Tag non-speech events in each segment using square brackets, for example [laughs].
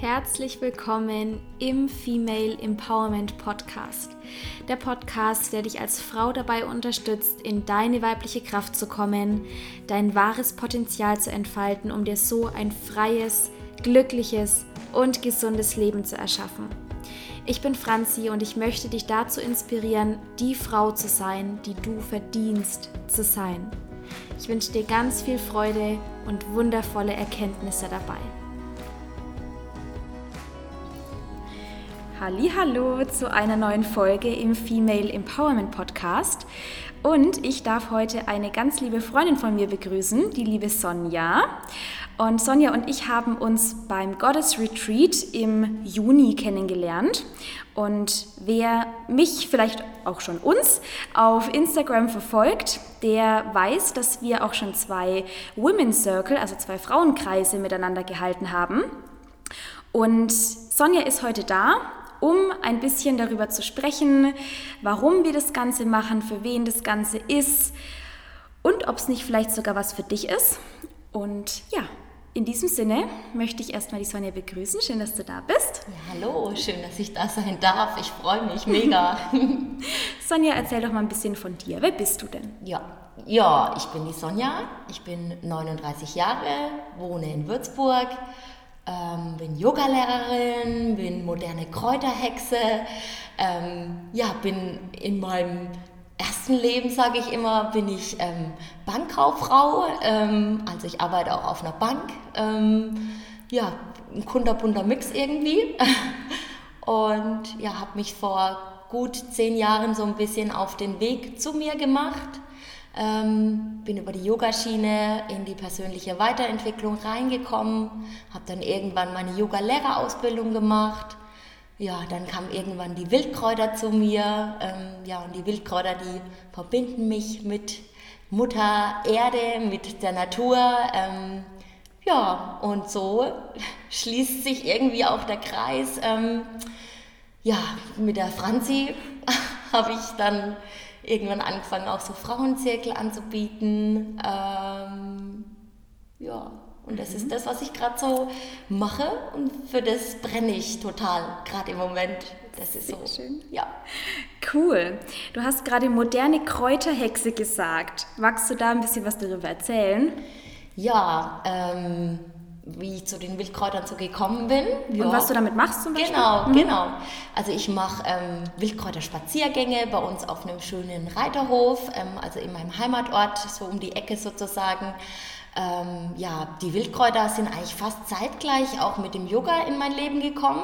Herzlich willkommen im Female Empowerment Podcast. Der Podcast, der dich als Frau dabei unterstützt, in deine weibliche Kraft zu kommen, dein wahres Potenzial zu entfalten, um dir so ein freies, glückliches und gesundes Leben zu erschaffen. Ich bin Franzi und ich möchte dich dazu inspirieren, die Frau zu sein, die du verdienst zu sein. Ich wünsche dir ganz viel Freude und wundervolle Erkenntnisse dabei. Hallo zu einer neuen Folge im Female Empowerment Podcast. Und ich darf heute eine ganz liebe Freundin von mir begrüßen, die liebe Sonja. Und Sonja und ich haben uns beim Goddess Retreat im Juni kennengelernt. Und wer mich, vielleicht auch schon uns, auf Instagram verfolgt, der weiß, dass wir auch schon zwei Women's Circle, also zwei Frauenkreise miteinander gehalten haben. Und Sonja ist heute da um ein bisschen darüber zu sprechen, warum wir das Ganze machen, für wen das Ganze ist und ob es nicht vielleicht sogar was für dich ist. Und ja, in diesem Sinne möchte ich erstmal die Sonja begrüßen. Schön, dass du da bist. Ja, hallo, schön, dass ich da sein darf. Ich freue mich mega. [laughs] [laughs] Sonja, erzähl doch mal ein bisschen von dir. Wer bist du denn? Ja, ja, ich bin die Sonja. Ich bin 39 Jahre, wohne in Würzburg, ähm, bin Yogalehrerin, bin moderne Kräuterhexe, ähm, ja, bin in meinem ersten Leben, sage ich immer, bin ich ähm, Bankkauffrau, ähm, also ich arbeite auch auf einer Bank, ähm, ja, ein kunderbunter Mix irgendwie. [laughs] Und ja, habe mich vor gut zehn Jahren so ein bisschen auf den Weg zu mir gemacht ähm, bin über die Yogaschiene in die persönliche Weiterentwicklung reingekommen, habe dann irgendwann meine Yoga-Lehrerausbildung gemacht. Ja, dann kamen irgendwann die Wildkräuter zu mir. Ähm, ja, und die Wildkräuter, die verbinden mich mit Mutter Erde, mit der Natur. Ähm, ja, und so [laughs] schließt sich irgendwie auch der Kreis. Ähm, ja, mit der Franzi [laughs] habe ich dann irgendwann angefangen, auch so Frauenzirkel anzubieten. Ähm, ja, und das mhm. ist das, was ich gerade so mache und für das brenne ich total, gerade im Moment. Das ist Sehr so. Schön. Ja. Cool. Du hast gerade moderne Kräuterhexe gesagt. Magst du da ein bisschen was darüber erzählen? Ja, ähm, wie ich zu den Wildkräutern so gekommen bin. Ja. Und was du damit machst zum Beispiel? Genau, mhm. genau. Also ich mache ähm, Wildkräuterspaziergänge bei uns auf einem schönen Reiterhof, ähm, also in meinem Heimatort, so um die Ecke sozusagen. Ähm, ja, die Wildkräuter sind eigentlich fast zeitgleich auch mit dem Yoga in mein Leben gekommen.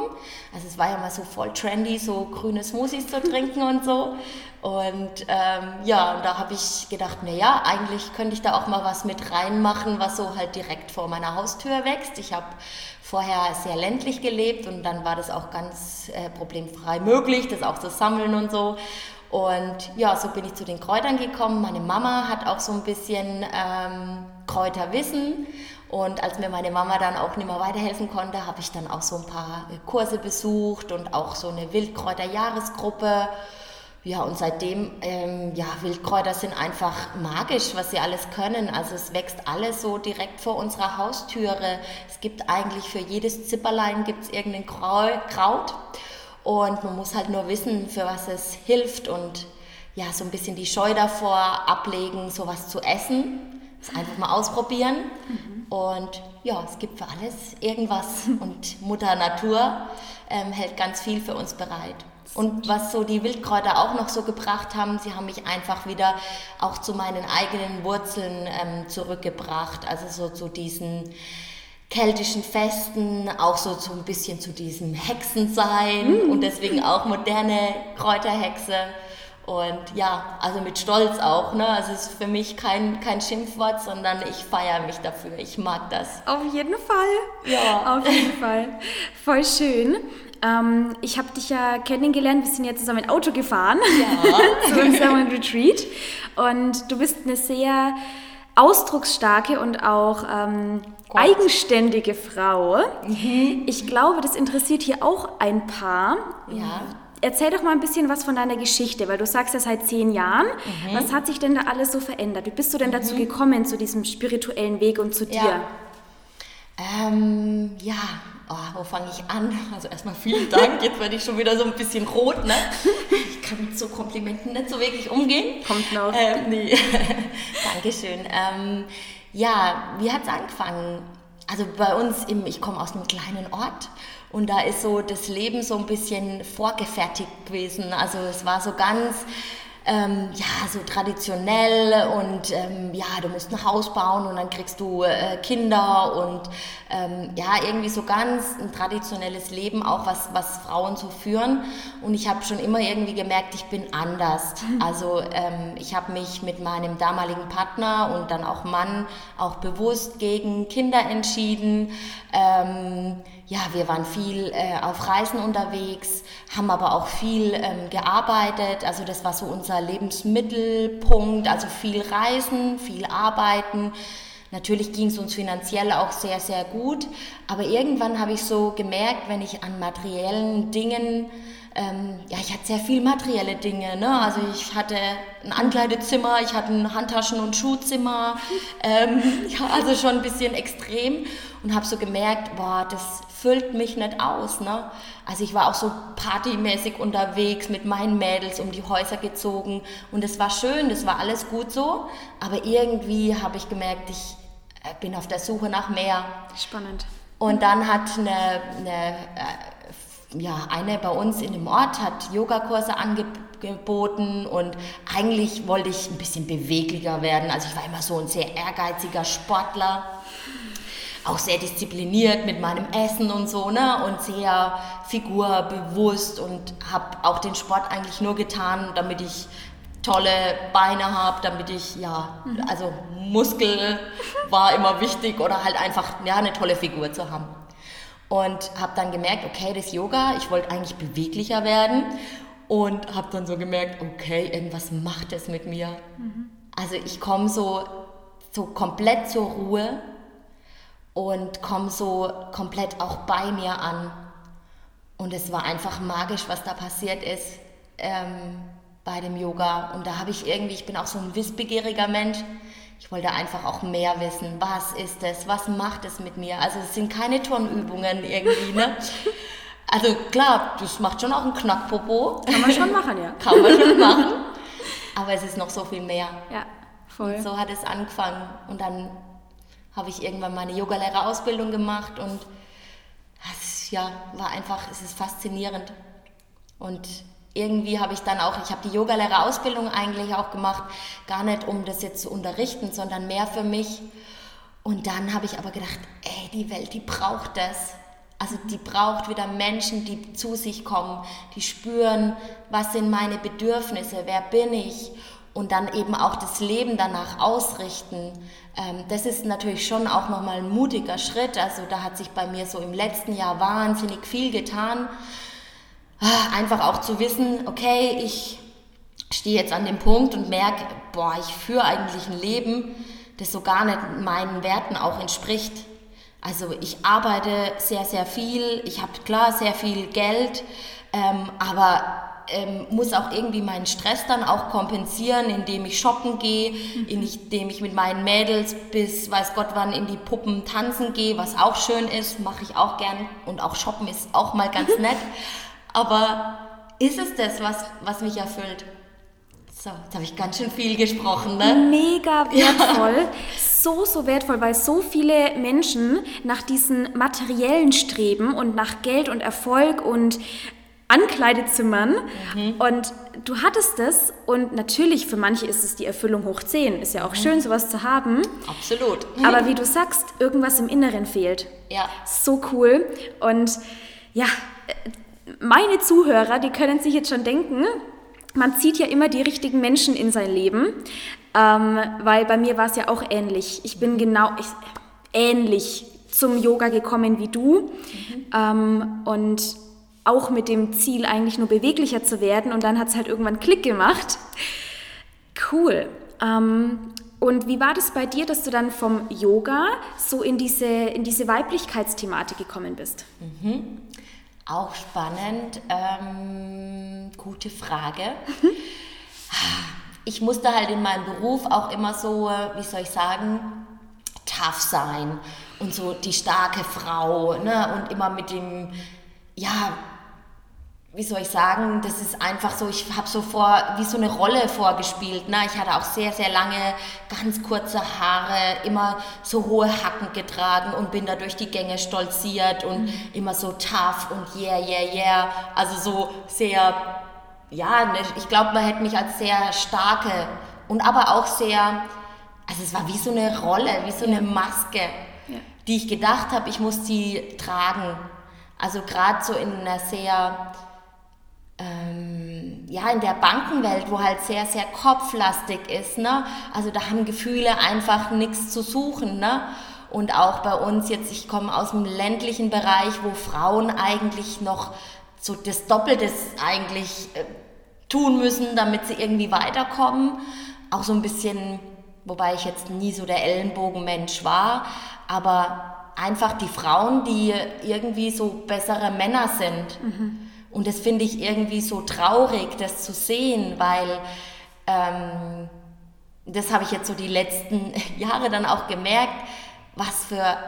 Also es war ja mal so voll trendy, so grüne Smoothies zu trinken und so. Und ähm, ja, und da habe ich gedacht, naja, eigentlich könnte ich da auch mal was mit reinmachen, was so halt direkt vor meiner Haustür wächst. Ich habe vorher sehr ländlich gelebt und dann war das auch ganz äh, problemfrei möglich, das auch zu sammeln und so. Und ja, so bin ich zu den Kräutern gekommen. Meine Mama hat auch so ein bisschen ähm, Kräuterwissen. Und als mir meine Mama dann auch nicht mehr weiterhelfen konnte, habe ich dann auch so ein paar Kurse besucht und auch so eine Wildkräuter-Jahresgruppe. Ja, und seitdem, ähm, ja, Wildkräuter sind einfach magisch, was sie alles können. Also es wächst alles so direkt vor unserer Haustüre. Es gibt eigentlich für jedes Zipperlein gibt's irgendein Kraut. Und man muss halt nur wissen, für was es hilft und ja, so ein bisschen die Scheu davor ablegen, sowas zu essen. Das einfach mal ausprobieren. Mhm. Und ja, es gibt für alles irgendwas. [laughs] Und Mutter Natur ähm, hält ganz viel für uns bereit. Und was so die Wildkräuter auch noch so gebracht haben, sie haben mich einfach wieder auch zu meinen eigenen Wurzeln ähm, zurückgebracht. Also so zu diesen keltischen Festen, auch so, so ein bisschen zu diesem Hexensein mm. und deswegen auch moderne Kräuterhexe. Und ja, also mit Stolz auch. Ne? Also es ist für mich kein, kein Schimpfwort, sondern ich feiere mich dafür. Ich mag das. Auf jeden Fall. Ja. Auf jeden Fall. Voll schön. Ähm, ich habe dich ja kennengelernt, wir sind ja zusammen ein Auto gefahren ja. [laughs] zu unserem Retreat. Und du bist eine sehr ausdrucksstarke und auch ähm, eigenständige Frau. Mhm. Ich glaube, das interessiert hier auch ein paar. Ja. Erzähl doch mal ein bisschen was von deiner Geschichte, weil du sagst ja seit zehn Jahren. Mhm. Was hat sich denn da alles so verändert? Wie bist du denn dazu mhm. gekommen, zu diesem spirituellen Weg und zu dir? Ja, ähm, ja oh, wo fange ich an? Also erstmal vielen Dank, jetzt werde ich schon wieder so ein bisschen rot, ne? Ich kann mit so Komplimenten nicht so wirklich umgehen. Kommt noch. Ähm, nee. [laughs] Dankeschön. Ähm, ja, wie hat es angefangen? Also bei uns, im, ich komme aus einem kleinen Ort und da ist so das Leben so ein bisschen vorgefertigt gewesen. Also es war so ganz ähm, ja, so traditionell und ähm, ja, du musst ein Haus bauen und dann kriegst du äh, Kinder und ähm, ja, irgendwie so ganz ein traditionelles Leben, auch was, was Frauen so führen. Und ich habe schon immer irgendwie gemerkt, ich bin anders. Also ähm, ich habe mich mit meinem damaligen Partner und dann auch Mann auch bewusst gegen Kinder entschieden. Ähm, ja, wir waren viel äh, auf Reisen unterwegs, haben aber auch viel ähm, gearbeitet. Also das war so unser Lebensmittelpunkt. Also viel Reisen, viel Arbeiten. Natürlich ging es uns finanziell auch sehr, sehr gut. Aber irgendwann habe ich so gemerkt, wenn ich an materiellen Dingen ähm, ja, ich hatte sehr viel materielle Dinge. Ne? Also ich hatte ein Ankleidezimmer, ich hatte ein Handtaschen- und Schuhzimmer. [laughs] Ähm, ja, also schon ein bisschen extrem und habe so gemerkt, boah, das füllt mich nicht aus. Ne? Also ich war auch so partymäßig unterwegs mit meinen Mädels um die Häuser gezogen und es war schön, das war alles gut so, aber irgendwie habe ich gemerkt, ich äh, bin auf der Suche nach mehr. Spannend. Und dann hat eine, eine äh, ja, eine bei uns in dem Ort hat Yogakurse angeboten und eigentlich wollte ich ein bisschen beweglicher werden. Also ich war immer so ein sehr ehrgeiziger Sportler, auch sehr diszipliniert mit meinem Essen und so, ne? Und sehr figurbewusst und habe auch den Sport eigentlich nur getan, damit ich tolle Beine habe, damit ich, ja, also Muskel war immer wichtig oder halt einfach, ja, eine tolle Figur zu haben. Und habe dann gemerkt, okay, das Yoga, ich wollte eigentlich beweglicher werden und habe dann so gemerkt, okay, irgendwas macht es mit mir. Mhm. Also ich komme so, so komplett zur Ruhe und komme so komplett auch bei mir an. Und es war einfach magisch, was da passiert ist ähm, bei dem Yoga. Und da habe ich irgendwie, ich bin auch so ein wissbegieriger Mensch, ich wollte einfach auch mehr wissen. Was ist es? Was macht es mit mir? Also es sind keine Turnübungen irgendwie, ne? [laughs] Also klar, das macht schon auch einen Knackpopo. Kann man schon machen, ja. [laughs] Kann man schon machen. Aber es ist noch so viel mehr. Ja, voll. Und so hat es angefangen. Und dann habe ich irgendwann meine Yogalehrerausbildung gemacht und es ja, war einfach, es ist faszinierend. Und irgendwie habe ich dann auch, ich habe die Yogalehrerausbildung eigentlich auch gemacht, gar nicht um das jetzt zu unterrichten, sondern mehr für mich. Und dann habe ich aber gedacht, ey, die Welt, die braucht das. Also die braucht wieder Menschen, die zu sich kommen, die spüren, was sind meine Bedürfnisse, wer bin ich und dann eben auch das Leben danach ausrichten. Ähm, das ist natürlich schon auch nochmal ein mutiger Schritt. Also da hat sich bei mir so im letzten Jahr wahnsinnig viel getan. Ah, einfach auch zu wissen, okay, ich stehe jetzt an dem Punkt und merke, boah, ich führe eigentlich ein Leben, das so gar nicht meinen Werten auch entspricht. Also ich arbeite sehr, sehr viel, ich habe klar sehr viel Geld, ähm, aber ähm, muss auch irgendwie meinen Stress dann auch kompensieren, indem ich shoppen gehe, mhm. indem ich mit meinen Mädels bis weiß Gott wann in die Puppen tanzen gehe, was auch schön ist, mache ich auch gern und auch shoppen ist auch mal ganz [laughs] nett. Aber ist es das, was, was mich erfüllt? So, jetzt habe ich ganz schön viel gesprochen, ne? Mega wertvoll. Ja. So, so wertvoll, weil so viele Menschen nach diesen materiellen Streben und nach Geld und Erfolg und Ankleidezimmern. Mhm. Und du hattest es und natürlich für manche ist es die Erfüllung hoch 10. Ist ja auch mhm. schön, sowas zu haben. Absolut. Aber wie du sagst, irgendwas im Inneren fehlt. Ja. So cool. Und ja, meine Zuhörer, die können sich jetzt schon denken, man zieht ja immer die richtigen Menschen in sein Leben, ähm, weil bei mir war es ja auch ähnlich. Ich bin genau ich, ähnlich zum Yoga gekommen wie du mhm. ähm, und auch mit dem Ziel eigentlich nur beweglicher zu werden und dann hat es halt irgendwann Klick gemacht. Cool. Ähm, und wie war das bei dir, dass du dann vom Yoga so in diese, in diese Weiblichkeitsthematik gekommen bist? Mhm. Auch spannend. Ähm, gute Frage. Ich musste halt in meinem Beruf auch immer so, wie soll ich sagen, tough sein und so die starke Frau ne? und immer mit dem, ja, wie soll ich sagen, das ist einfach so, ich habe so vor, wie so eine Rolle vorgespielt. Ne? Ich hatte auch sehr, sehr lange, ganz kurze Haare, immer so hohe Hacken getragen und bin da durch die Gänge stolziert und mhm. immer so tough und yeah, yeah, yeah. Also so sehr, ja, ne, ich glaube, man hätte mich als sehr starke und aber auch sehr, also es war wie so eine Rolle, wie so eine Maske, ja. die ich gedacht habe, ich muss die tragen. Also gerade so in einer sehr ähm, ja, in der Bankenwelt, wo halt sehr, sehr kopflastig ist, ne? Also da haben Gefühle einfach nichts zu suchen, ne? Und auch bei uns jetzt, ich komme aus dem ländlichen Bereich, wo Frauen eigentlich noch so das Doppelte eigentlich äh, tun müssen, damit sie irgendwie weiterkommen. Auch so ein bisschen, wobei ich jetzt nie so der Ellenbogenmensch war, aber einfach die Frauen, die irgendwie so bessere Männer sind. Mhm und das finde ich irgendwie so traurig, das zu sehen, weil ähm, das habe ich jetzt so die letzten [laughs] Jahre dann auch gemerkt, was für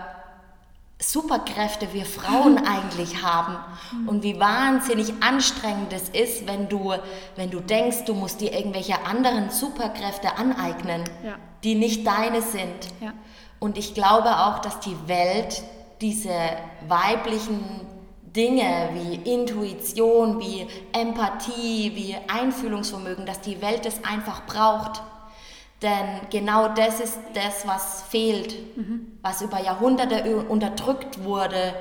Superkräfte wir Frauen [laughs] eigentlich haben und wie wahnsinnig anstrengend es ist, wenn du, wenn du denkst, du musst dir irgendwelche anderen Superkräfte aneignen, ja. die nicht deine sind. Ja. Und ich glaube auch, dass die Welt diese weiblichen Dinge wie Intuition, wie Empathie, wie Einfühlungsvermögen, dass die Welt es einfach braucht. Denn genau das ist das, was fehlt, mhm. was über Jahrhunderte unterdrückt wurde,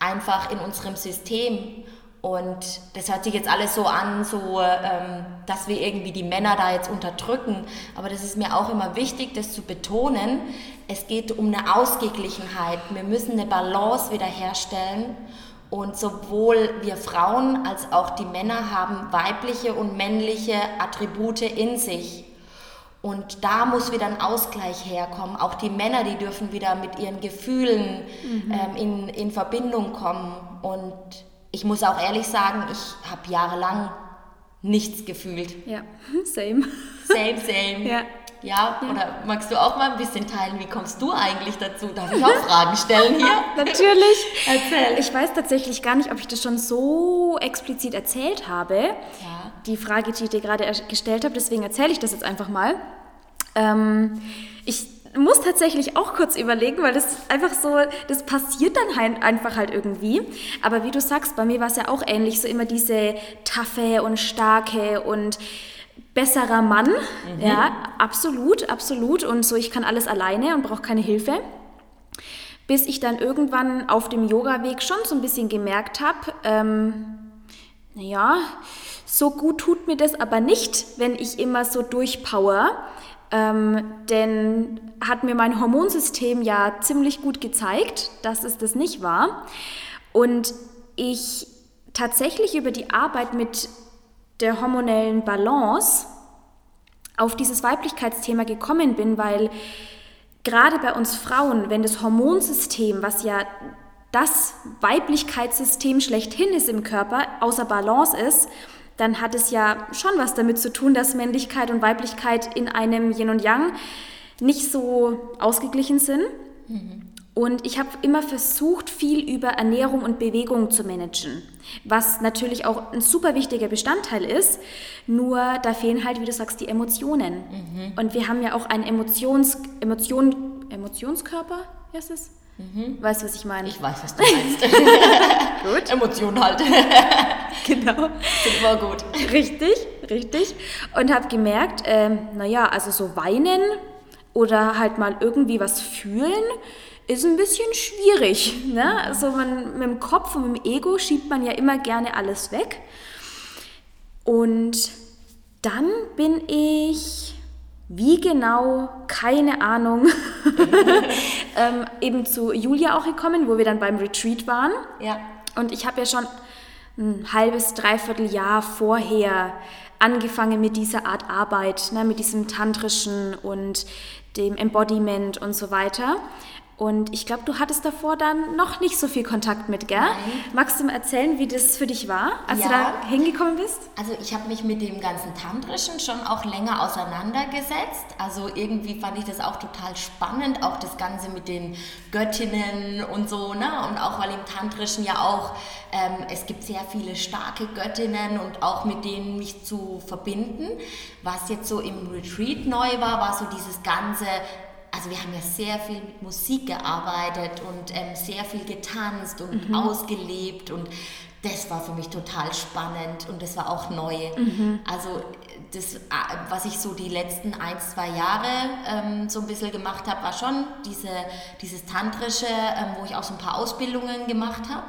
einfach in unserem System. Und das hört sich jetzt alles so an, so, ähm, dass wir irgendwie die Männer da jetzt unterdrücken. Aber das ist mir auch immer wichtig, das zu betonen. Es geht um eine Ausgeglichenheit. Wir müssen eine Balance wiederherstellen. Und sowohl wir Frauen als auch die Männer haben weibliche und männliche Attribute in sich. Und da muss wieder ein Ausgleich herkommen. Auch die Männer, die dürfen wieder mit ihren Gefühlen mhm. ähm, in, in Verbindung kommen. Und ich muss auch ehrlich sagen, ich habe jahrelang nichts gefühlt. Ja, [laughs] same. Same, same. Ja. Ja, ja, oder magst du auch mal ein bisschen teilen, wie kommst du eigentlich dazu? Darf ich auch Fragen stellen hier? [laughs] Natürlich. Erzähl. Ich weiß tatsächlich gar nicht, ob ich das schon so explizit erzählt habe. Ja. Die Frage, die ich dir gerade gestellt habe, deswegen erzähle ich das jetzt einfach mal. Ähm, ich muss tatsächlich auch kurz überlegen, weil das einfach so, das passiert dann halt einfach halt irgendwie. Aber wie du sagst, bei mir war es ja auch ähnlich, so immer diese taffe und starke und besserer Mann. Mhm. Ja, absolut, absolut. Und so, ich kann alles alleine und brauche keine Hilfe. Bis ich dann irgendwann auf dem Yoga-Weg schon so ein bisschen gemerkt habe, ähm, naja, so gut tut mir das aber nicht, wenn ich immer so durchpower. Ähm, denn hat mir mein Hormonsystem ja ziemlich gut gezeigt, dass es das nicht war. Und ich tatsächlich über die Arbeit mit der hormonellen Balance auf dieses Weiblichkeitsthema gekommen bin, weil gerade bei uns Frauen, wenn das Hormonsystem, was ja das Weiblichkeitssystem schlechthin ist im Körper, außer Balance ist, dann hat es ja schon was damit zu tun, dass Männlichkeit und Weiblichkeit in einem Yin und Yang nicht so ausgeglichen sind. Mhm. Und ich habe immer versucht, viel über Ernährung und Bewegung zu managen, was natürlich auch ein super wichtiger Bestandteil ist. Nur da fehlen halt, wie du sagst, die Emotionen. Mhm. Und wir haben ja auch einen Emotions, Emotion, Emotionskörper, heißt es? Mhm. Weißt du, was ich meine? Ich weiß, was du meinst. [laughs] [laughs] gut. Emotionen halt. [laughs] genau. Sind immer gut. Richtig, richtig. Und habe gemerkt, ähm, naja, also so weinen oder halt mal irgendwie was fühlen, ist ein bisschen schwierig. Ne? Also man, mit dem Kopf und mit dem Ego schiebt man ja immer gerne alles weg. Und dann bin ich, wie genau, keine Ahnung, [laughs] ähm, eben zu Julia auch gekommen, wo wir dann beim Retreat waren. Ja. Und ich habe ja schon ein halbes, dreiviertel Jahr vorher angefangen mit dieser Art Arbeit, ne, mit diesem tantrischen und dem Embodiment und so weiter. Und ich glaube, du hattest davor dann noch nicht so viel Kontakt mit, gell? Nein. Magst du mal erzählen, wie das für dich war, als ja. du da hingekommen bist? Also ich habe mich mit dem ganzen Tantrischen schon auch länger auseinandergesetzt. Also irgendwie fand ich das auch total spannend, auch das Ganze mit den Göttinnen und so. Ne? Und auch weil im Tantrischen ja auch, ähm, es gibt sehr viele starke Göttinnen und auch mit denen mich zu verbinden. Was jetzt so im Retreat neu war, war so dieses ganze also wir haben ja sehr viel mit Musik gearbeitet und ähm, sehr viel getanzt und mhm. ausgelebt und das war für mich total spannend und das war auch neu. Mhm. Also das, äh, was ich so die letzten ein, zwei Jahre ähm, so ein bisschen gemacht habe, war schon diese, dieses Tantrische, ähm, wo ich auch so ein paar Ausbildungen gemacht habe.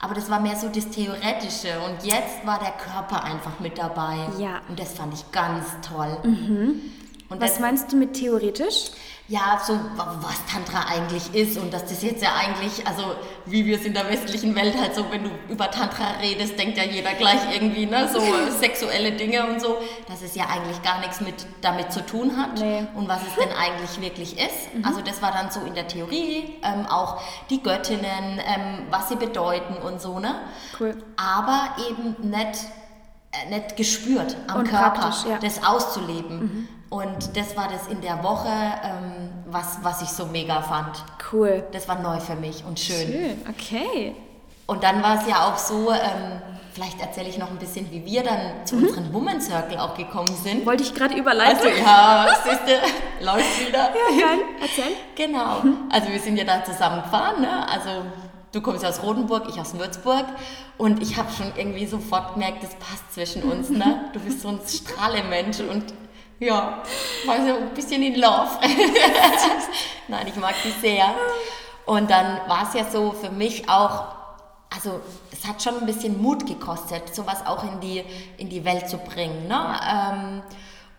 Aber das war mehr so das Theoretische und jetzt war der Körper einfach mit dabei. Ja. Und das fand ich ganz toll. Mhm. Und was meinst du mit theoretisch? ja, so was Tantra eigentlich ist und dass das jetzt ja eigentlich, also wie wir es in der westlichen Welt halt so, wenn du über Tantra redest, denkt ja jeder gleich irgendwie, ne, so [laughs] sexuelle Dinge und so, dass es ja eigentlich gar nichts mit damit zu tun hat nee. und was es denn eigentlich wirklich ist. Mhm. Also das war dann so in der Theorie, ähm, auch die Göttinnen, ähm, was sie bedeuten und so, ne? Cool. Aber eben nicht nicht gespürt am und Körper, ja. das auszuleben. Mhm. Und das war das in der Woche, ähm, was, was ich so mega fand. Cool. Das war neu für mich und schön. Schön, okay. Und dann war es ja auch so, ähm, vielleicht erzähle ich noch ein bisschen, wie wir dann zu mhm. unserem Woman Circle auch gekommen sind. Wollte ich gerade überleiten. Also ja, siehst du, [laughs] läuft wieder. Ja, geil, erzähl. Genau, also wir sind ja da zusammen gefahren, ne? also du kommst aus Rotenburg, ich aus Würzburg und ich habe schon irgendwie sofort gemerkt, das passt zwischen uns, ne? [laughs] Du bist so ein Strahlemensch und ja, war so ein bisschen in Love. [laughs] Nein, ich mag die sehr. Und dann war es ja so für mich auch, also es hat schon ein bisschen Mut gekostet, sowas auch in die, in die Welt zu bringen. Ne? Ähm,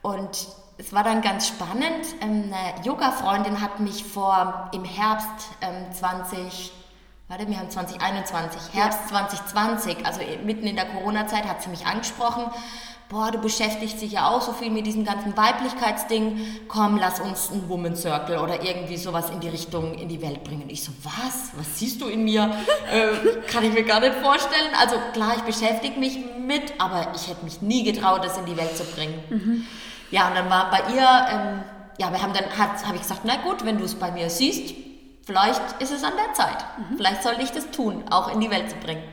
und es war dann ganz spannend. Ähm, eine Yoga-Freundin hat mich vor im Herbst ähm, 20, warte, wir haben 2021, Herbst 2020, also mitten in der Corona-Zeit, hat sie mich angesprochen boah, du beschäftigst dich ja auch so viel mit diesem ganzen Weiblichkeitsding, komm, lass uns einen Woman Circle oder irgendwie sowas in die Richtung in die Welt bringen. Ich so, was? Was siehst du in mir? [laughs] äh, kann ich mir gar nicht vorstellen. Also klar, ich beschäftige mich mit, aber ich hätte mich nie getraut, das in die Welt zu bringen. Mhm. Ja, und dann war bei ihr, ähm, ja, wir haben dann, habe ich gesagt, na gut, wenn du es bei mir siehst, vielleicht ist es an der Zeit. Mhm. Vielleicht sollte ich das tun, auch in die Welt zu bringen.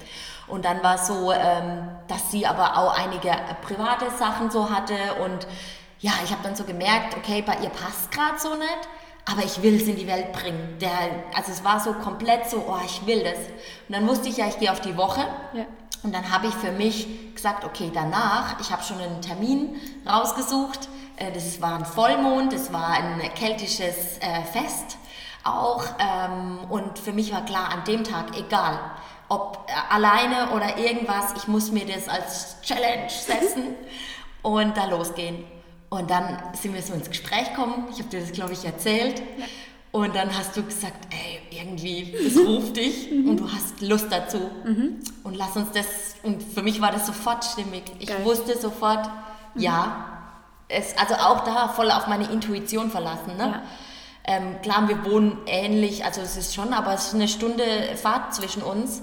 Und dann war es so, ähm, dass sie aber auch einige private Sachen so hatte und ja, ich habe dann so gemerkt, okay, bei ihr passt gerade so nicht, aber ich will es in die Welt bringen. Der, also es war so komplett so, oh, ich will das. Und dann wusste ich ja, ich gehe auf die Woche. Ja. Und dann habe ich für mich gesagt, okay, danach, ich habe schon einen Termin rausgesucht. Äh, das war ein Vollmond, das war ein keltisches äh, Fest auch. Ähm, und für mich war klar, an dem Tag, egal, ob äh, alleine oder irgendwas, ich muss mir das als Challenge setzen und da losgehen. Und dann sind wir so ins Gespräch gekommen, ich habe dir das, glaube ich, erzählt. Ja. Und dann hast du gesagt, ey, irgendwie, das ruft dich mhm. und du hast Lust dazu. Mhm. Und lass uns das, und für mich war das sofort stimmig. Ich Geil. wusste sofort, mhm. ja, es, also auch da voll auf meine Intuition verlassen. Ne? Ja. Ähm, klar, wir wohnen ähnlich, also es ist schon, aber es ist eine Stunde Fahrt zwischen uns.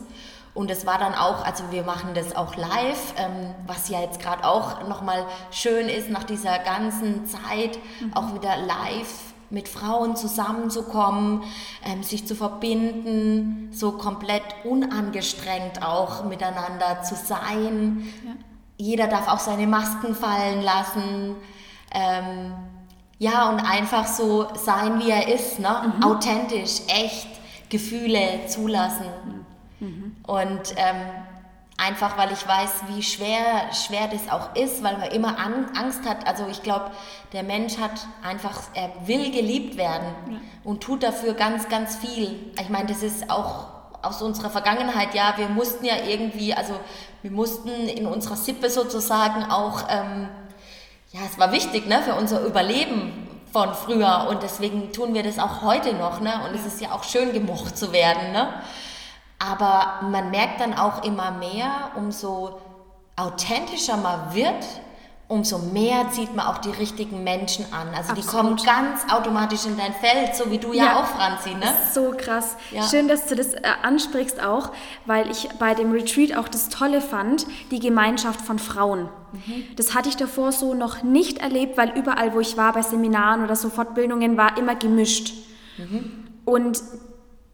Und es war dann auch, also wir machen das auch live, ähm, was ja jetzt gerade auch nochmal schön ist, nach dieser ganzen Zeit mhm. auch wieder live mit Frauen zusammenzukommen, ähm, sich zu verbinden, so komplett unangestrengt auch miteinander zu sein. Ja. Jeder darf auch seine Masken fallen lassen. Ähm, ja, und einfach so sein, wie er ist, ne? Mhm. authentisch, echt, Gefühle zulassen. Mhm. Und ähm, einfach, weil ich weiß, wie schwer, schwer das auch ist, weil man immer an, Angst hat. Also ich glaube, der Mensch hat einfach, er will geliebt werden ja. und tut dafür ganz, ganz viel. Ich meine, das ist auch aus unserer Vergangenheit, ja, wir mussten ja irgendwie, also wir mussten in unserer Sippe sozusagen auch, ähm, ja, es war wichtig, ne, für unser Überleben von früher und deswegen tun wir das auch heute noch, ne, und es ist ja auch schön gemocht zu werden, ne. Aber man merkt dann auch immer mehr, umso authentischer man wird, umso mehr zieht man auch die richtigen Menschen an. Also Absolut. die kommen ganz automatisch in dein Feld, so wie du ja, Ja. auch, Franzi, ne? So krass. Ja. Schön, dass du das äh, ansprichst auch, weil ich bei dem Retreat auch das Tolle fand, die Gemeinschaft von Frauen. Das hatte ich davor so noch nicht erlebt, weil überall, wo ich war, bei Seminaren oder so Fortbildungen, war immer gemischt. Und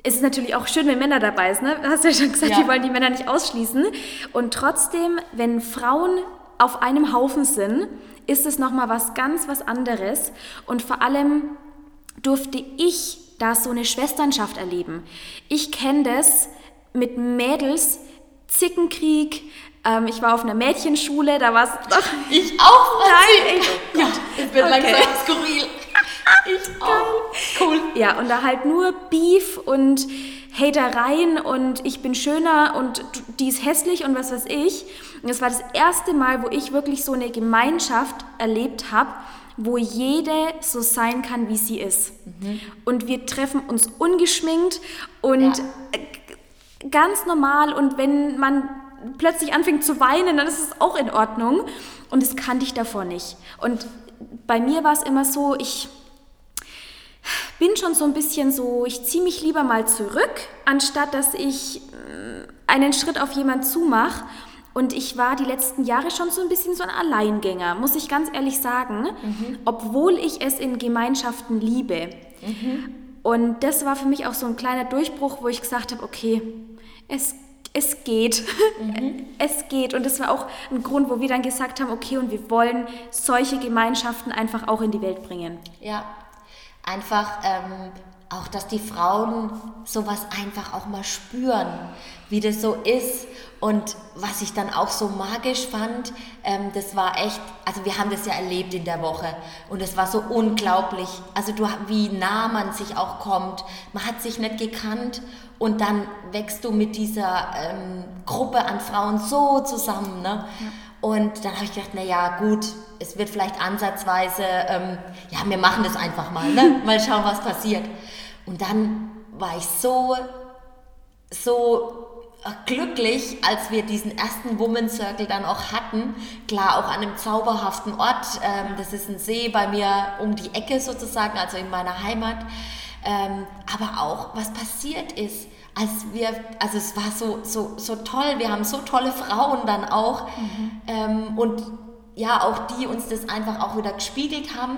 es ist natürlich auch schön, wenn Männer dabei sind. Ne? Hast du ja schon gesagt, Ja. wir wollen die Männer nicht ausschließen. Und trotzdem, wenn Frauen auf einem Haufen sind, ist es nochmal was ganz was anderes. Und vor allem durfte ich da so eine Schwesternschaft erleben. Ich kenne das mit Mädels, Zickenkrieg. Ähm, ich war auf einer Mädchenschule, da war es doch. [laughs] Ich auch. Nein, ich, Ja, es wird Okay. langsam skurril. [laughs] Ich auch. Cool. Ja, und da halt nur Beef und Hatereien und ich bin schöner und die ist hässlich und was weiß ich. Und das war das erste Mal, wo ich wirklich so eine Gemeinschaft erlebt habe, wo jede so sein kann, wie sie ist. Und wir treffen uns ungeschminkt und Ja. äh, ganz normal und wenn man plötzlich anfängt zu weinen, dann ist es auch in Ordnung. Und das kannte ich davor nicht. Und bei mir war es immer so, ich bin schon so ein bisschen so, ich ziehe mich lieber mal zurück, anstatt dass ich mm, einen Schritt auf jemand zumache. Und ich war die letzten Jahre schon so ein bisschen so ein Alleingänger, muss ich ganz ehrlich sagen, obwohl ich es in Gemeinschaften liebe. Und das war für mich auch so ein kleiner Durchbruch, wo ich gesagt habe, okay, es, es geht. [laughs] Es geht. Und das war auch ein Grund, wo wir dann gesagt haben, okay, und wir wollen solche Gemeinschaften einfach auch in die Welt bringen. Ja, einfach ähm, auch, dass die Frauen sowas einfach auch mal spüren, wie das so ist. Und was ich dann auch so magisch fand, ähm, das war echt, also wir haben das ja erlebt in der Woche und es war so unglaublich. Also du, wie nah man sich auch kommt. Man hat sich nicht gekannt und dann wächst du mit dieser ähm, Gruppe an Frauen so zusammen. Ne? Und dann habe ich gedacht, naja, gut, es wird vielleicht ansatzweise, ähm, ja, wir machen das einfach mal, ne? [laughs] mal schauen, was passiert. Und dann war ich so, so äh, glücklich, als wir diesen ersten Woman Circle dann auch hatten. Klar, auch an einem zauberhaften Ort. Ähm, das ist ein See bei mir um die Ecke sozusagen, also in meiner Heimat. Ähm, aber auch, was passiert ist, als wir, also es war so, so, so toll, wir haben so tolle Frauen dann auch ähm, und ja, auch die uns das einfach auch wieder gespiegelt haben,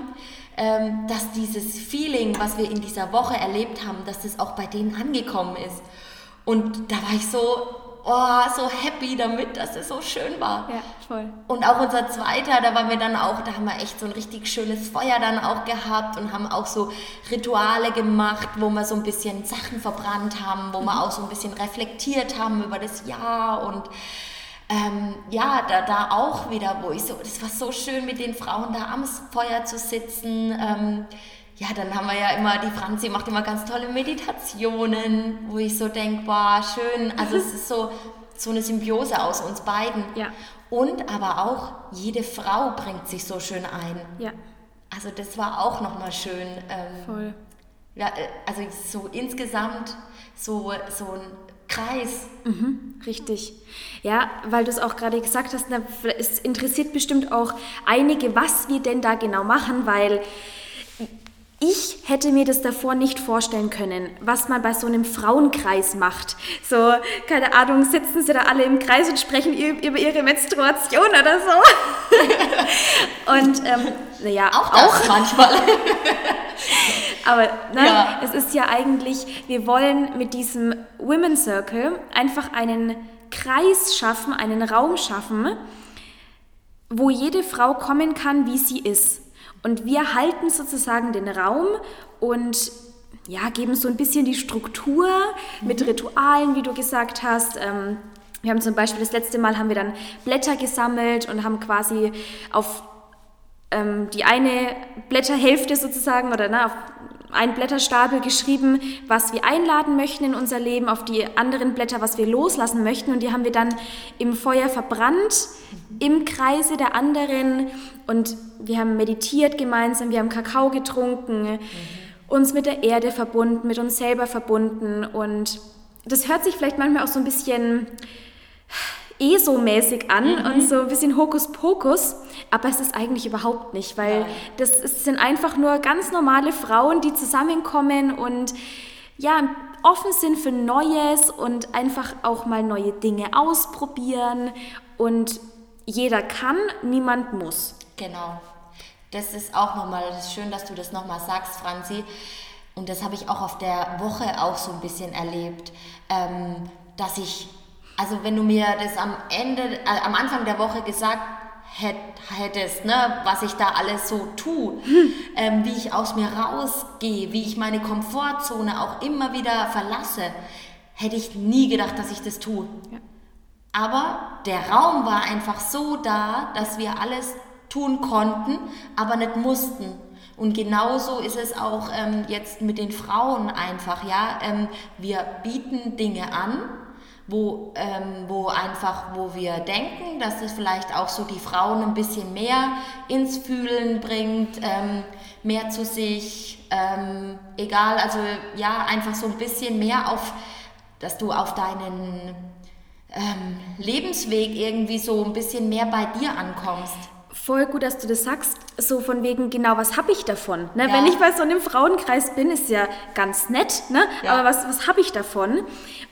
ähm, dass dieses Feeling, was wir in dieser Woche erlebt haben, dass das auch bei denen angekommen ist. Und da war ich so, oh, so happy damit, dass es so schön war. Ja, voll. Und auch unser zweiter, da waren wir dann auch, da haben wir echt so ein richtig schönes Feuer dann auch gehabt und haben auch so Rituale gemacht, wo wir so ein bisschen Sachen verbrannt haben, wo wir auch so ein bisschen reflektiert haben über das Jahr und ähm, ja, da, da auch wieder, wo ich so, das war so schön mit den Frauen da am Feuer zu sitzen. Ähm, ja, dann haben wir ja immer, die Franzi macht immer ganz tolle Meditationen, wo ich so denke, boah, schön. Also es ist so, so eine Symbiose aus uns beiden. Ja. Und aber auch, jede Frau bringt sich so schön ein. Ja, Also das war auch nochmal schön. Ähm, voll. ja, äh, also so insgesamt so, so ein Kreis. Richtig. Ja, weil du es auch gerade gesagt hast, na, es interessiert bestimmt auch einige, was wir denn da genau machen, weil ich hätte mir das davor nicht vorstellen können, was man bei so einem Frauenkreis macht. So, keine Ahnung, sitzen sie da alle im Kreis und sprechen über ihre Menstruation oder so. [laughs] und ähm, naja, Auch das manchmal. [laughs] aber nein, Ja. es ist ja eigentlich, wir wollen mit diesem Women Circle einfach einen Kreis schaffen, einen Raum schaffen, wo jede Frau kommen kann, wie sie ist. Und wir halten sozusagen den Raum und ja, geben so ein bisschen die Struktur mit Ritualen, wie du gesagt hast. Ähm, wir haben zum Beispiel das letzte Mal haben wir dann Blätter gesammelt und haben quasi auf ähm, die eine Blätterhälfte sozusagen oder ne, auf einen Blätterstapel geschrieben, was wir einladen möchten in unser Leben, auf die anderen Blätter, was wir loslassen möchten. Und die haben wir dann im Feuer verbrannt, im Kreise der anderen. Und wir haben meditiert gemeinsam, wir haben Kakao getrunken, uns mit der Erde verbunden, mit uns selber verbunden. Und das hört sich vielleicht manchmal auch so ein bisschen ESO-mäßig an mhm. und so ein bisschen Hokuspokus, aber es ist eigentlich überhaupt nicht, weil Nein. das ist, sind einfach nur ganz normale Frauen, die zusammenkommen und ja, offen sind für Neues und einfach auch mal neue Dinge ausprobieren und jeder kann, niemand muss. Genau. Das ist auch nochmal, das ist schön, dass du das nochmal sagst, Franzi. Und das habe ich auch auf der Woche auch so ein bisschen erlebt, ähm, dass ich also wenn du mir das am Ende, äh, am Anfang der Woche gesagt hättest, ne, was ich da alles so tue, hm. [laughs] ähm, wie ich aus mir rausgehe, wie ich meine Komfortzone auch immer wieder verlasse, hätte ich nie gedacht, dass ich das tue. Ja. Aber der Raum war einfach so da, dass wir alles tun konnten, aber nicht mussten. Und genauso ist es auch ähm, jetzt mit den Frauen einfach, ja. Ähm, wir bieten Dinge an, wo, ähm, wo einfach, wo wir denken, dass es vielleicht auch so die Frauen ein bisschen mehr ins Fühlen bringt, ähm, mehr zu sich, ähm, egal, also ja, einfach so ein bisschen mehr auf, dass du auf deinen ähm, Lebensweg irgendwie so ein bisschen mehr bei dir ankommst. Voll gut, dass du das sagst, so von wegen, genau, was habe ich davon? Ne? Ja. Wenn ich bei so einem Frauenkreis bin, ist ja ganz nett, ne? Ja. aber was, was habe ich davon?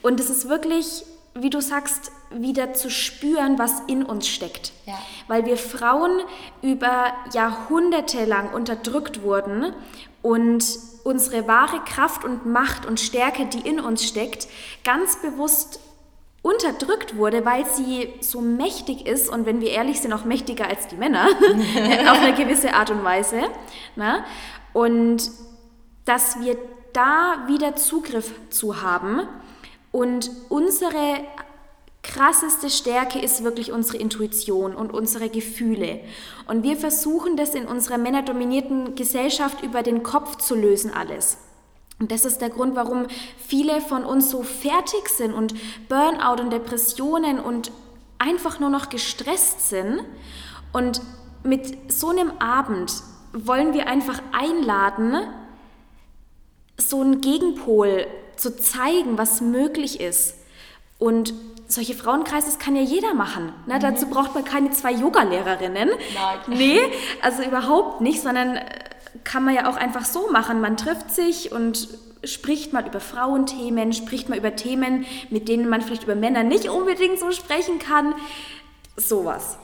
Und es ist wirklich, wie du sagst, wieder zu spüren, was in uns steckt. Ja. Weil wir Frauen über Jahrhunderte lang unterdrückt wurden und unsere wahre Kraft und Macht und Stärke, die in uns steckt, ganz bewusst unterdrückt wurde, weil sie so mächtig ist und wenn wir ehrlich sind, auch mächtiger als die Männer, [laughs] [laughs] auf eine gewisse Art und Weise. Ne? Und dass wir da wieder Zugriff zu haben und unsere krasseste Stärke ist wirklich unsere Intuition und unsere Gefühle. Und wir versuchen das in unserer männerdominierten Gesellschaft über den Kopf zu lösen alles. Und das ist der Grund, warum viele von uns so fertig sind und Burnout und Depressionen und einfach nur noch gestresst sind. Und mit so einem Abend wollen wir einfach einladen, so einen Gegenpol zu zeigen, was möglich ist. Und solche Frauenkreise, das kann ja jeder machen. Ne? Mhm. Dazu braucht man keine zwei Yoga-Lehrerinnen. Nein. Nee, also überhaupt nicht, sondern äh, kann man ja auch einfach so machen. Man trifft sich und spricht mal über Frauenthemen, spricht mal über Themen, mit denen man vielleicht über Männer nicht unbedingt so sprechen kann. Sowas.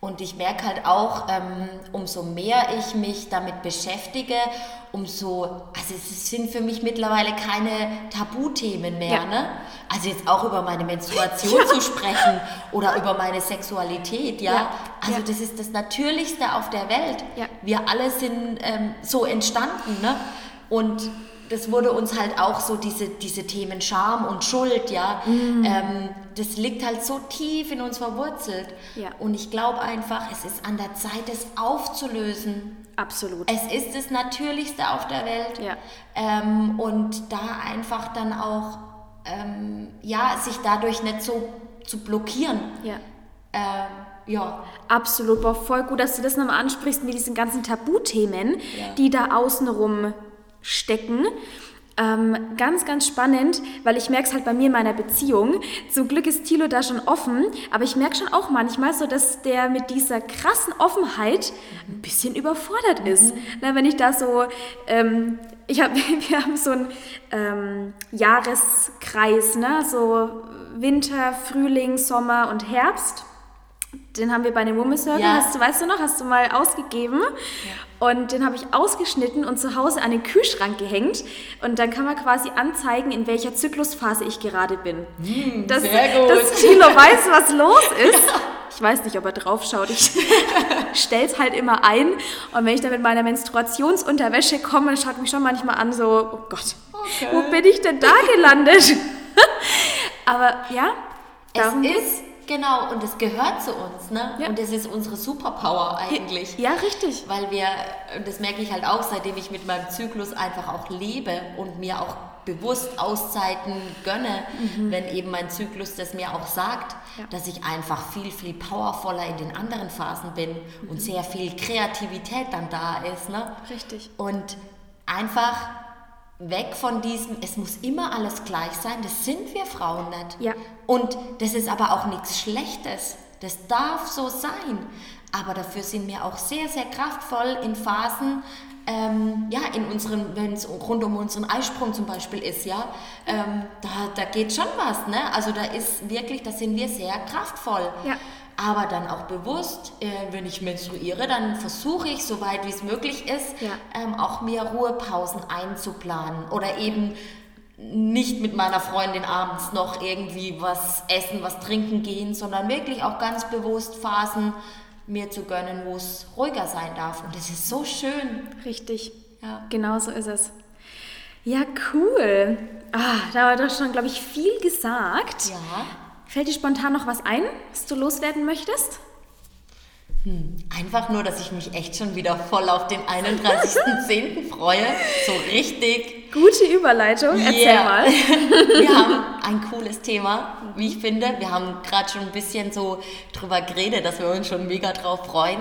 Und ich merke halt auch, ähm, umso mehr ich mich damit beschäftige, umso, also es sind für mich mittlerweile keine Tabuthemen mehr. Ja. Ne? Also jetzt auch über meine Menstruation ja. zu sprechen oder über meine Sexualität, ja. ja. Also das ist das Natürlichste auf der Welt. Wir alle sind ähm, so entstanden, ne? Und das wurde uns halt auch so diese, diese Themen Scham und Schuld, ja, mm. ähm, das liegt halt so tief in uns verwurzelt. Ja. Und ich glaube einfach, es ist an der Zeit, es aufzulösen. Absolut. Es ist das Natürlichste auf der Welt. Ja. Ähm, und da einfach dann auch, ähm, ja, sich dadurch nicht so zu blockieren. Ja. Ähm, ja. Absolut, war voll gut, dass du das nochmal ansprichst mit diesen ganzen Tabuthemen, ja. die da außenrum stecken. Ähm, ganz, ganz spannend, weil ich merke es halt bei mir in meiner Beziehung. Zum Glück ist Thilo da schon offen, aber ich merke schon auch manchmal so, dass der mit dieser krassen Offenheit ein bisschen überfordert ist. Mhm. Na, wenn ich da so, ähm, ich hab, [laughs] wir haben so einen ähm, Jahreskreis, ne? so Winter, Frühling, Sommer und Herbst. Den haben wir bei den Women's Circle, ja. hast du, weißt du noch, hast du mal ausgegeben. Ja. Und den habe ich ausgeschnitten und zu Hause an den Kühlschrank gehängt. Und dann kann man quasi anzeigen, in welcher Zyklusphase ich gerade bin. Mm, dass, sehr gut. Dass Tilo weiß, was los [laughs] ist. Ich weiß nicht, ob er drauf schaut. Ich [laughs] stelle es halt immer ein. Und wenn ich dann mit meiner Menstruationsunterwäsche komme, schaut mich schon manchmal an, so, oh Gott, okay. wo bin ich denn da gelandet? [laughs] Aber ja, es ist Genau, und es gehört zu uns, ne? Ja. Und das ist unsere Superpower eigentlich. Ja, richtig. Weil wir, das merke ich halt auch, seitdem ich mit meinem Zyklus einfach auch lebe und mir auch bewusst Auszeiten gönne, mhm. wenn eben mein Zyklus das mir auch sagt, ja. dass ich einfach viel, viel powervoller in den anderen Phasen bin mhm. und sehr viel Kreativität dann da ist. Ne? Richtig. Und einfach weg von diesem, es muss immer alles gleich sein, das sind wir Frauen nicht. Ja. Und das ist aber auch nichts Schlechtes. Das darf so sein. Aber dafür sind wir auch sehr, sehr kraftvoll in Phasen, ähm, ja, in unseren, wenn es rund um unseren Eisprung zum Beispiel ist, ja, ähm, da, da geht schon was, ne? Also da ist wirklich, da sind wir sehr kraftvoll. Ja. Aber dann auch bewusst, äh, wenn ich menstruiere, dann versuche ich, soweit wie es möglich ist, Ja. ähm, auch mir Ruhepausen einzuplanen oder eben nicht mit meiner Freundin abends noch irgendwie was essen, was trinken gehen, sondern wirklich auch ganz bewusst Phasen mir zu gönnen, wo es ruhiger sein darf. Und das ist so schön. Richtig. Ja. Genau so ist es. Ja, cool. Ah, da war doch schon, glaube ich, viel gesagt. Ja. Fällt dir spontan noch was ein, was du loswerden möchtest? Einfach nur, dass ich mich echt schon wieder voll auf den 31.10. freue. So richtig. Gute Überleitung, erzähl Yeah. mal. [laughs] Wir haben ein cooles Thema, wie ich finde. Wir haben gerade schon ein bisschen so drüber geredet, dass wir uns schon mega drauf freuen.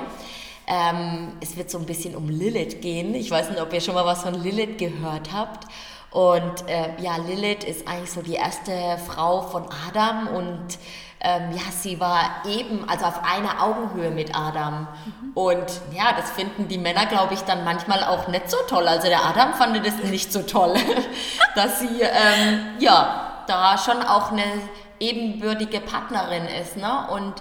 Ähm, es wird so ein bisschen um Lilith gehen. Ich weiß nicht, ob ihr schon mal was von Lilith gehört habt. Und äh, ja, Lilith ist eigentlich so die erste Frau von Adam und ähm, ja, sie war eben, also auf einer Augenhöhe mit Adam. Und ja, das finden die Männer, glaube ich, dann manchmal auch nicht so toll. Also der Adam fand das nicht so toll, [laughs] dass sie ähm, ja da schon auch eine ebenbürtige Partnerin ist. Ne? Und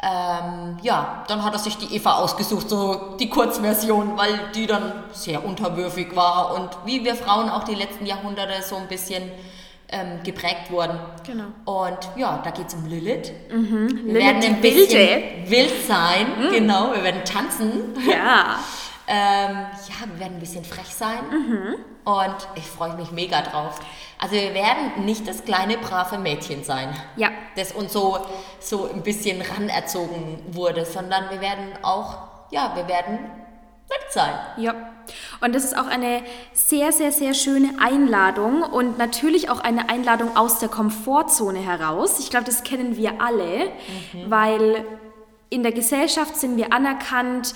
ähm, ja, dann hat er sich die Eva ausgesucht, so die Kurzversion, weil die dann sehr unterwürfig war und wie wir Frauen auch die letzten Jahrhunderte so ein bisschen ähm, geprägt wurden. Genau. Und ja, da geht es um Lilith. wir Lilith werden ein bisschen Wilde. wild sein, genau, wir werden tanzen. Ja. [laughs] Ähm, ja, wir werden ein bisschen frech sein und ich freue mich mega drauf. Also wir werden nicht das kleine brave Mädchen sein, Ja. das uns so, so ein bisschen ranerzogen wurde, sondern wir werden auch, ja, wir werden nett sein. Ja. Und das ist auch eine sehr, sehr, sehr schöne Einladung und natürlich auch eine Einladung aus der Komfortzone heraus. Ich glaube, das kennen wir alle, weil in der Gesellschaft sind wir anerkannt,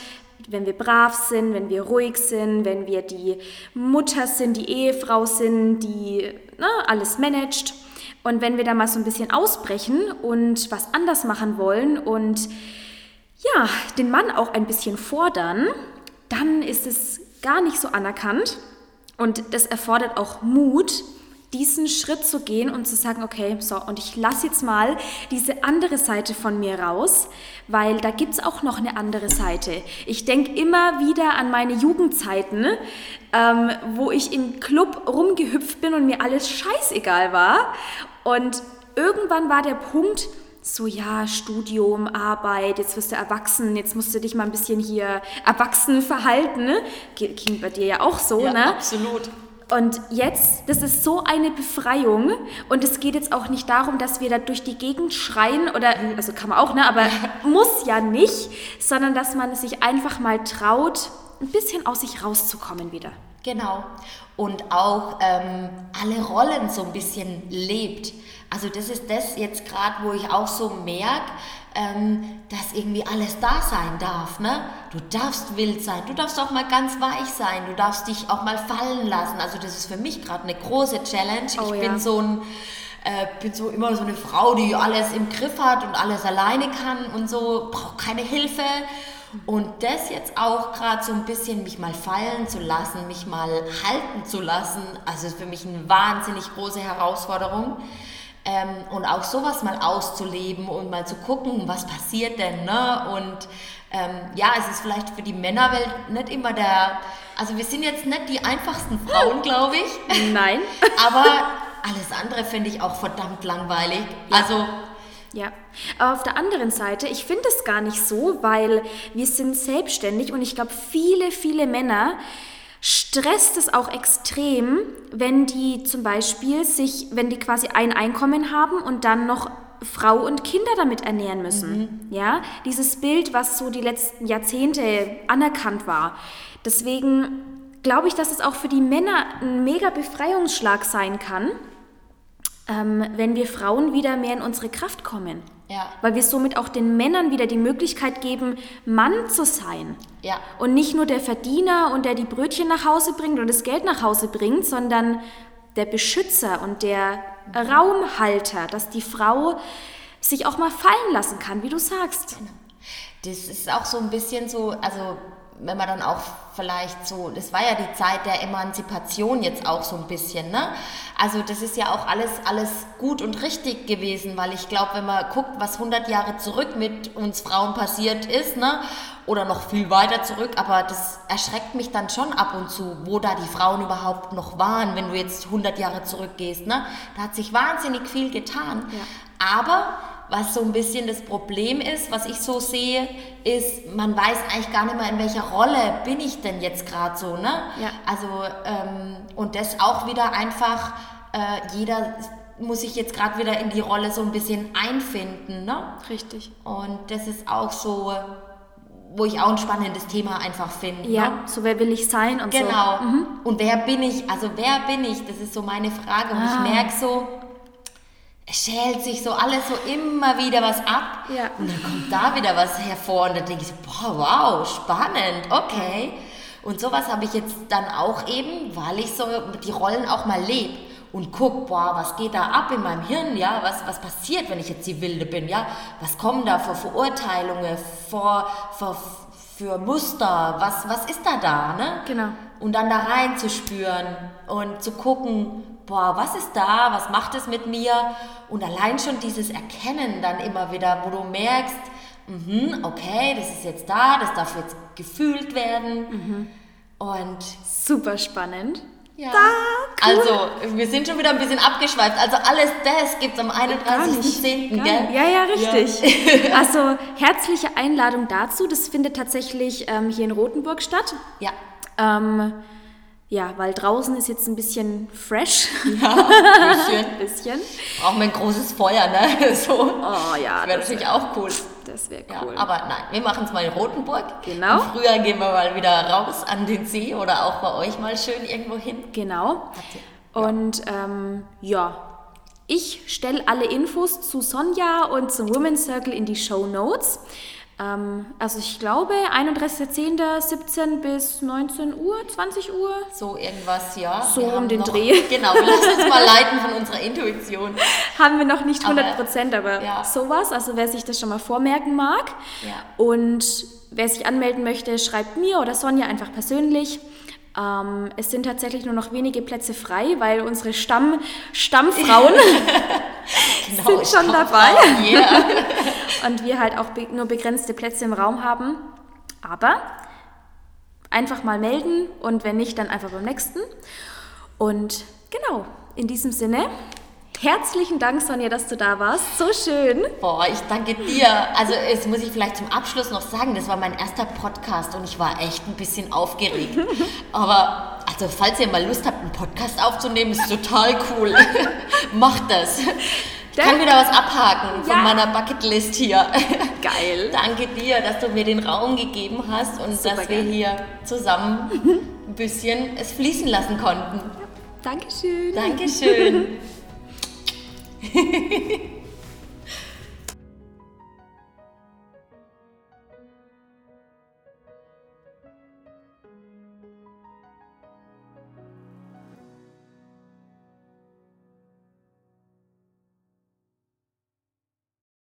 wenn wir brav sind, wenn wir ruhig sind, wenn wir die Mutter sind, die Ehefrau sind, die ne, alles managt. Und wenn wir da mal so ein bisschen ausbrechen und was anders machen wollen und ja, den Mann auch ein bisschen fordern, dann ist es gar nicht so anerkannt. Und das erfordert auch Mut, diesen Schritt zu gehen und zu sagen, okay, so, und ich lasse jetzt mal diese andere Seite von mir raus, weil da gibt es auch noch eine andere Seite. Ich denke immer wieder an meine Jugendzeiten, ähm, wo ich im Club rumgehüpft bin und mir alles scheißegal war. Und irgendwann war der Punkt, so ja, Studium, Arbeit, jetzt wirst du erwachsen, jetzt musst du dich mal ein bisschen hier erwachsen verhalten. Ne? Ging bei dir ja auch so, ne? absolut. Und jetzt, das ist so eine Befreiung und es geht jetzt auch nicht darum, dass wir da durch die Gegend schreien oder, also kann man auch, ne, aber [laughs] muss ja nicht, sondern dass man es sich einfach mal traut, ein bisschen aus sich rauszukommen wieder. Genau. Und auch ähm, alle Rollen so ein bisschen lebt. Also das ist das jetzt gerade, wo ich auch so merke, ähm, dass irgendwie alles da sein darf. Ne? Du darfst wild sein, du darfst auch mal ganz weich sein, du darfst dich auch mal fallen lassen. Also das ist für mich gerade eine große Challenge. Oh ich ja. bin so ein äh, bin so immer so eine Frau, die alles im Griff hat und alles alleine kann und so, braucht keine Hilfe. Und das jetzt auch gerade so ein bisschen mich mal fallen zu lassen, mich mal halten zu lassen, also ist für mich eine wahnsinnig große Herausforderung. Ähm, und auch sowas mal auszuleben und mal zu gucken, was passiert denn, ne? Und ähm, ja, es ist vielleicht für die Männerwelt nicht immer der, also wir sind jetzt nicht die einfachsten Frauen, [laughs] glaube ich. Nein. [laughs] Aber alles andere finde ich auch verdammt langweilig. Also, Ja, aber auf der anderen Seite, ich finde es gar nicht so, weil wir sind selbstständig und ich glaube, viele, viele Männer stresst es auch extrem, wenn die zum Beispiel sich, wenn die quasi ein Einkommen haben und dann noch Frau und Kinder damit ernähren müssen. Ja, dieses Bild, was so die letzten Jahrzehnte anerkannt war. Deswegen glaube ich, dass es auch für die Männer ein mega Befreiungsschlag sein kann, ähm, wenn wir Frauen wieder mehr in unsere Kraft kommen. Ja. Weil wir somit auch den Männern wieder die Möglichkeit geben, Mann zu sein. Ja. Und nicht nur der Verdiener und der die Brötchen nach Hause bringt und das Geld nach Hause bringt, sondern der Beschützer und der Raumhalter, dass die Frau sich auch mal fallen lassen kann, wie du sagst. Das ist auch so ein bisschen so, also wenn man dann auch vielleicht so, das war ja die Zeit der Emanzipation jetzt auch so ein bisschen, ne? Also das ist ja auch alles, alles gut und richtig gewesen, weil ich glaube, wenn man guckt, was 100 Jahre zurück mit uns Frauen passiert ist, ne? Oder noch viel weiter zurück, aber das erschreckt mich dann schon ab und zu, wo da die Frauen überhaupt noch waren, wenn du jetzt 100 Jahre zurückgehst, ne? Da hat sich wahnsinnig viel getan. Ja. Aber was so ein bisschen das Problem ist, was ich so sehe, ist, man weiß eigentlich gar nicht mehr, in welcher Rolle bin ich denn jetzt gerade so. Ne? Ja. Also, ähm, und das auch wieder einfach, äh, jeder muss sich jetzt gerade wieder in die Rolle so ein bisschen einfinden. Ne? Richtig. Und das ist auch so, wo ich auch ein spannendes Thema einfach finde. Ja, Ne? so wer will ich sein und so. Genau. Und wer bin ich? Also wer bin ich? Das ist so meine Frage. Und Ah. ich merke so, schält sich so alles so immer wieder was ab. Ja. Und dann kommt da wieder was hervor. Und dann denke ich so, boah, wow, spannend, okay. Und sowas habe ich jetzt dann auch eben, weil ich so die Rollen auch mal lebe und guck, boah, was geht da ab in meinem Hirn, ja, was, was passiert, wenn ich jetzt die Wilde bin, ja, was kommen da für Verurteilungen, für, für, für Muster, was, was ist da da, ne? Genau. Und dann da reinzuspüren und zu gucken, boah, was ist da, was macht es mit mir? Und allein schon dieses Erkennen dann immer wieder, wo du merkst, mhm, okay, das ist jetzt da, das darf jetzt gefühlt werden. Und Super spannend. Ja. Da, cool. Also, wir sind schon wieder ein bisschen abgeschweift. Also alles das gibt es am Gar nicht. 31.10., Gar gell? Ja, ja, richtig. [laughs] Also herzliche Einladung dazu. Das findet tatsächlich ähm, hier in Rothenburg statt. Ja. Ähm, ja, weil draußen ist jetzt ein bisschen fresh. Ja, [laughs] ein bisschen. bisschen. Brauchen wir ein großes Feuer, ne? [laughs] So. Oh ja, Wäre das natürlich auch cool. Das wäre Ja, cool. aber nein, wir machen es mal in Rotenburg. Genau. Im Frühjahr gehen wir mal wieder raus an den See oder auch bei euch mal schön irgendwo hin. Genau. Und ähm, ja, ich stelle alle Infos zu Sonja und zum Women's Circle in die Show Notes. Ähm, also ich glaube 31.10.17 bis 19 Uhr, 20 Uhr. So irgendwas, ja. So um den noch, Dreh. [laughs] Genau, wir lassen uns mal leiten von unserer Intuition. [laughs] Haben wir noch nicht Aber- 100 Prozent, aber ja. sowas. Also wer sich das schon mal vormerken mag. Ja. Und wer sich anmelden möchte, schreibt mir oder Sonja einfach persönlich. Ähm, es sind tatsächlich nur noch wenige Plätze frei, weil unsere Stamm, Stammfrauen [laughs] Genau, sind schon dabei. Yeah. Und wir halt auch be nur begrenzte Plätze im Raum haben. Aber einfach mal melden und wenn nicht, dann einfach beim nächsten. Und genau, in diesem Sinne, herzlichen Dank, Sonja, dass du da warst. So schön. Boah, ich danke dir. Also, das muss ich vielleicht zum Abschluss noch sagen. Das war mein erster Podcast und ich war echt ein bisschen aufgeregt. [laughs] Aber, also, falls ihr mal Lust habt, einen Podcast aufzunehmen, ist total cool. [laughs] Macht das. Ich kann wieder was abhaken von Ja. meiner Bucketlist hier. [laughs] Geil. Danke dir, dass du mir den Raum gegeben hast und Super dass wir gern. hier zusammen ein bisschen es fließen lassen konnten. Dankeschön. Dankeschön. [laughs]